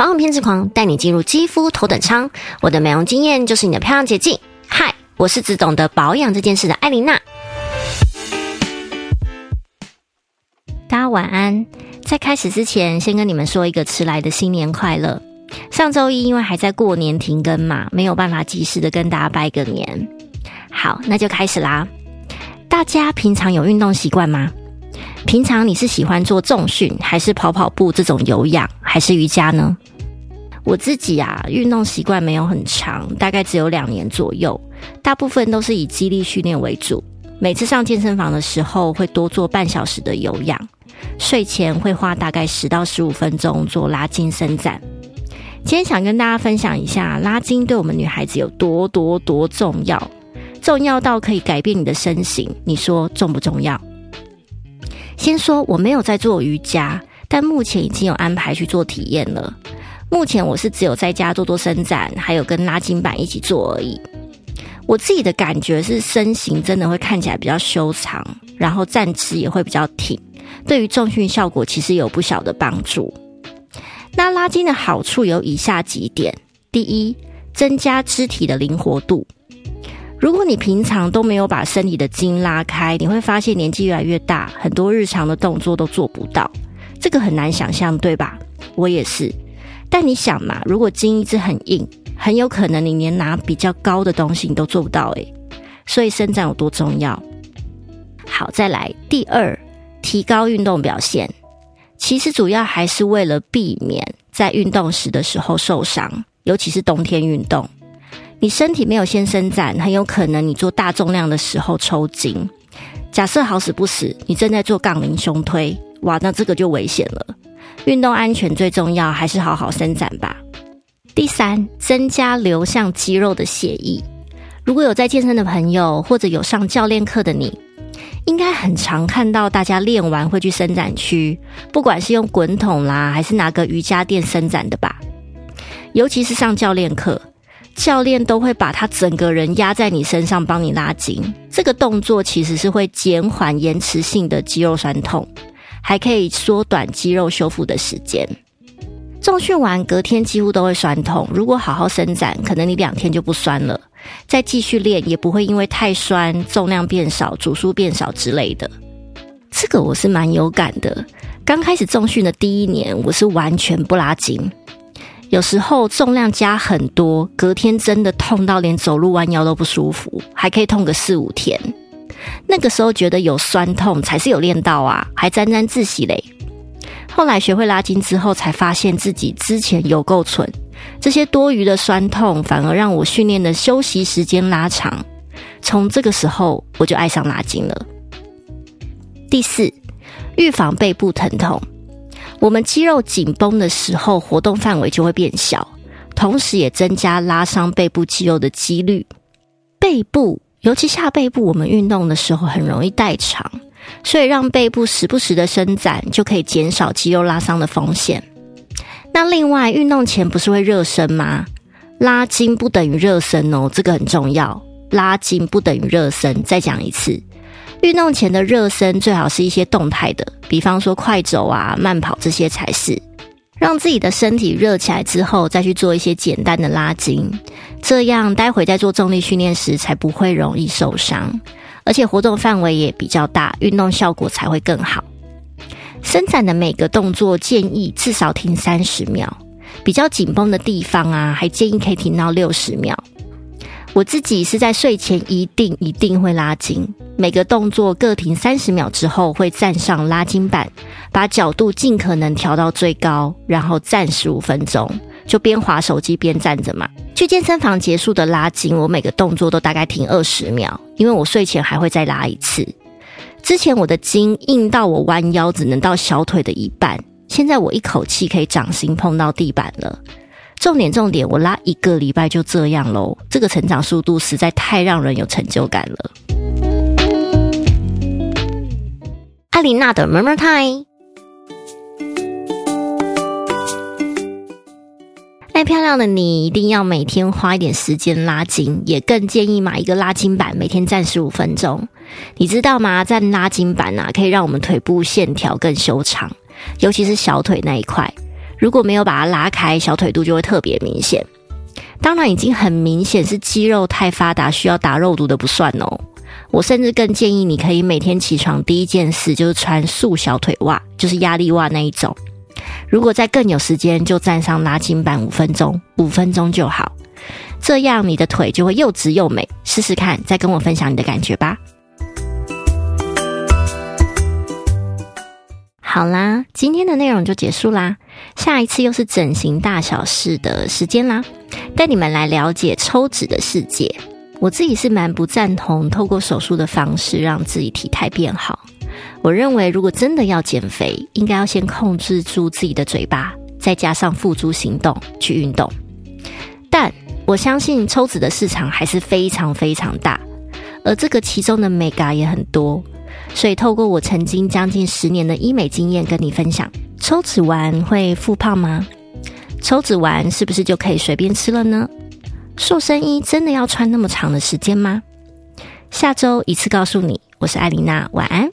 保养偏执狂带你进入肌肤头等舱，我的美容经验就是你的漂亮捷径。嗨，我是只懂得保养这件事的艾琳娜。大家晚安。在开始之前，先跟你们说一个迟来的新年快乐。上周一因为还在过年停更嘛，没有办法及时的跟大家拜个年。好，那就开始啦。大家平常有运动习惯吗？平常你是喜欢做重训，还是跑跑步这种有氧，还是瑜伽呢？我自己啊，运动习惯没有很长，大概只有两年左右，大部分都是以肌力训练为主。每次上健身房的时候，会多做半小时的有氧。睡前会花大概十到十五分钟做拉筋伸展。今天想跟大家分享一下拉筋对我们女孩子有多多多重要，重要到可以改变你的身形。你说重不重要？先说我没有在做瑜伽，但目前已经有安排去做体验了。目前我是只有在家做做伸展，还有跟拉筋板一起做而已。我自己的感觉是身形真的会看起来比较修长，然后站姿也会比较挺。对于重训效果其实有不小的帮助。那拉筋的好处有以下几点：第一，增加肢体的灵活度。如果你平常都没有把身体的筋拉开，你会发现年纪越来越大，很多日常的动作都做不到。这个很难想象，对吧？我也是。但你想嘛，如果筋一直很硬，很有可能你连拿比较高的东西你都做不到诶。所以伸展有多重要？好，再来第二。提高运动表现，其实主要还是为了避免在运动时的时候受伤，尤其是冬天运动。你身体没有先伸展，很有可能你做大重量的时候抽筋。假设好死不死，你正在做杠铃胸推，哇，那这个就危险了。运动安全最重要，还是好好伸展吧。第三，增加流向肌肉的血液。如果有在健身的朋友，或者有上教练课的你。应该很常看到大家练完会去伸展区，不管是用滚筒啦，还是拿个瑜伽垫伸展的吧。尤其是上教练课，教练都会把他整个人压在你身上帮你拉筋。这个动作其实是会减缓延迟性的肌肉酸痛，还可以缩短肌肉修复的时间。重训完隔天几乎都会酸痛，如果好好伸展，可能你两天就不酸了。再继续练也不会因为太酸、重量变少、组数变少之类的。这个我是蛮有感的。刚开始重训的第一年，我是完全不拉筋，有时候重量加很多，隔天真的痛到连走路弯腰都不舒服，还可以痛个四五天。那个时候觉得有酸痛才是有练到啊，还沾沾自喜嘞。后来学会拉筋之后，才发现自己之前有够蠢。这些多余的酸痛，反而让我训练的休息时间拉长。从这个时候，我就爱上拉筋了。第四，预防背部疼痛。我们肌肉紧绷的时候，活动范围就会变小，同时也增加拉伤背部肌肉的几率。背部，尤其下背部，我们运动的时候很容易代偿，所以让背部时不时的伸展，就可以减少肌肉拉伤的风险。那另外，运动前不是会热身吗？拉筋不等于热身哦，这个很重要。拉筋不等于热身。再讲一次，运动前的热身最好是一些动态的，比方说快走啊、慢跑这些才是。让自己的身体热起来之后，再去做一些简单的拉筋，这样待会在做重力训练时才不会容易受伤，而且活动范围也比较大，运动效果才会更好。伸展的每个动作建议至少停三十秒，比较紧绷的地方啊，还建议可以停到六十秒。我自己是在睡前一定一定会拉筋，每个动作各停三十秒之后，会站上拉筋板，把角度尽可能调到最高，然后站十五分钟，就边划手机边站着嘛。去健身房结束的拉筋，我每个动作都大概停二十秒，因为我睡前还会再拉一次。之前我的筋硬到我弯腰只能到小腿的一半，现在我一口气可以掌心碰到地板了。重点重点，我拉一个礼拜就这样喽，这个成长速度实在太让人有成就感了。艾琳娜的 Murmur Time，爱漂亮的你一定要每天花一点时间拉筋，也更建议买一个拉筋板，每天站十五分钟。你知道吗？站拉筋板啊，可以让我们腿部线条更修长，尤其是小腿那一块。如果没有把它拉开，小腿肚就会特别明显。当然，已经很明显是肌肉太发达，需要打肉毒的不算哦。我甚至更建议你可以每天起床第一件事就是穿束小腿袜，就是压力袜那一种。如果再更有时间，就站上拉筋板五分钟，五分钟就好。这样你的腿就会又直又美。试试看，再跟我分享你的感觉吧。好啦，今天的内容就结束啦。下一次又是整形大小事的时间啦，带你们来了解抽脂的世界。我自己是蛮不赞同透过手术的方式让自己体态变好。我认为，如果真的要减肥，应该要先控制住自己的嘴巴，再加上付诸行动去运动。但我相信抽脂的市场还是非常非常大，而这个其中的美嘎也很多。所以，透过我曾经将近十年的医美经验跟你分享，抽脂完会复胖吗？抽脂完是不是就可以随便吃了呢？瘦身衣真的要穿那么长的时间吗？下周一次告诉你，我是艾琳娜，晚安。